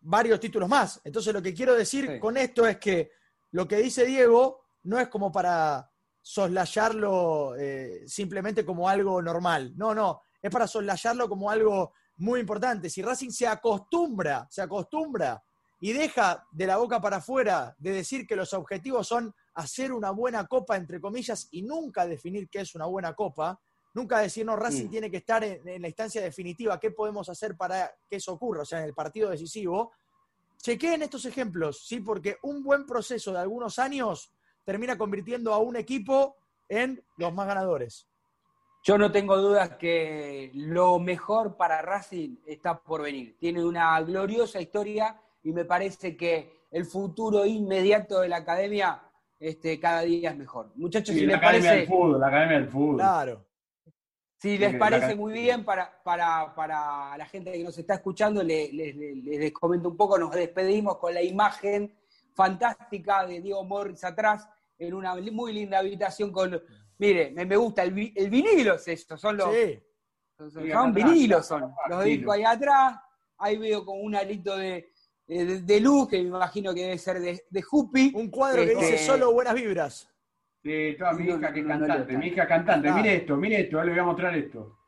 [SPEAKER 4] varios títulos más. Entonces, lo que quiero decir con esto es que lo que dice Diego no es como para soslayarlo eh, simplemente como algo normal. No, no, es para soslayarlo como algo muy importante. Si Racing se acostumbra, se acostumbra y deja de la boca para afuera de decir que los objetivos son hacer una buena copa, entre comillas, y nunca definir qué es una buena copa, nunca decir, no, Racing mm. tiene que estar en, la instancia definitiva, qué podemos hacer para que eso ocurra, o sea, en el partido decisivo. Chequeen estos ejemplos, ¿sí? Porque un buen proceso de algunos años termina convirtiendo a un equipo en los más ganadores.
[SPEAKER 1] Yo no tengo dudas que lo mejor para Racing está por venir. Tiene una gloriosa historia y me parece que el futuro inmediato de la academia este, cada día es mejor. Muchachos, si
[SPEAKER 3] les
[SPEAKER 1] parece.
[SPEAKER 3] fútbol, la academia del fútbol.
[SPEAKER 4] Claro.
[SPEAKER 1] Si les parece muy bien para, para, la gente que nos está escuchando, les, les, comento un poco, nos despedimos con la imagen fantástica de Diego Morris atrás, en una muy linda habitación con. Mire, me, gusta, el, vinilo es esto, son los. Sí. Son, vinilos, son. Los discos ahí atrás, ahí veo como un alito de, de, luz, que me imagino que debe ser de, de
[SPEAKER 4] Un cuadro que dice este, solo buenas vibras.
[SPEAKER 3] Sí, toda mi hija que es cantante, mi hija cantante. Mire esto, mire esto, le voy a mostrar esto.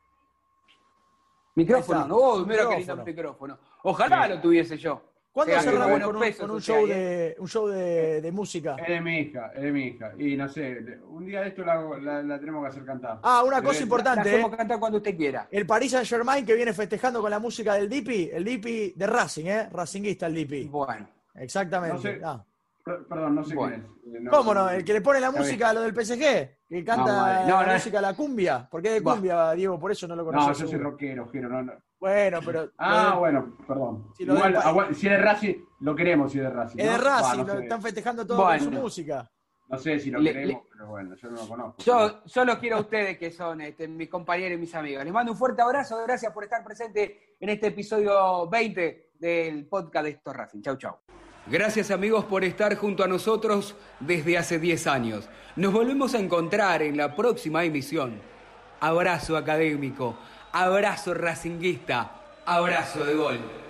[SPEAKER 1] Micrófono, oh, mira qué lindo micrófono. Ojalá lo tuviese yo.
[SPEAKER 4] ¿Cuándo cerramos con, un, con un, show, de, un show de, de, música?
[SPEAKER 3] Es de mi hija, es de mi hija. Y no sé, un día de esto la, la, tenemos que hacer cantar.
[SPEAKER 4] Ah, una cosa importante. La
[SPEAKER 1] hacemos eh. cantar cuando usted quiera.
[SPEAKER 4] El Paris Saint Germain que viene festejando con la música del Dipi, el Dipi de Racing, ¿eh? Racinguista el Dipi.
[SPEAKER 1] Bueno.
[SPEAKER 4] Exactamente.
[SPEAKER 3] ah. Perdón, no sé quién es.
[SPEAKER 4] Eh, ¿Cómo no? El que le pone la música a lo del PSG, que canta la música a la cumbia. Porque es de cumbia, Diego, por eso no lo conozco.
[SPEAKER 3] No, yo soy rockero, quiero, no, no.
[SPEAKER 4] Bueno, pero.
[SPEAKER 3] Ah, bueno, perdón. Si, Igual, si es de Racing, lo queremos si es de Racing.
[SPEAKER 4] Es de Racing, lo están festejando todo con su música.
[SPEAKER 3] No sé si lo queremos, pero bueno, yo no lo conozco.
[SPEAKER 1] Yo, yo los quiero a ustedes, que son este, mis compañeros y mis amigos. Les mando un fuerte abrazo, gracias por estar presente en este episodio 20 del podcast de Esto Racing. Chau, chau. Gracias amigos por estar junto a nosotros desde hace 10 años. Nos volvemos a encontrar en la próxima emisión. Abrazo académico, abrazo racinguista, abrazo de gol.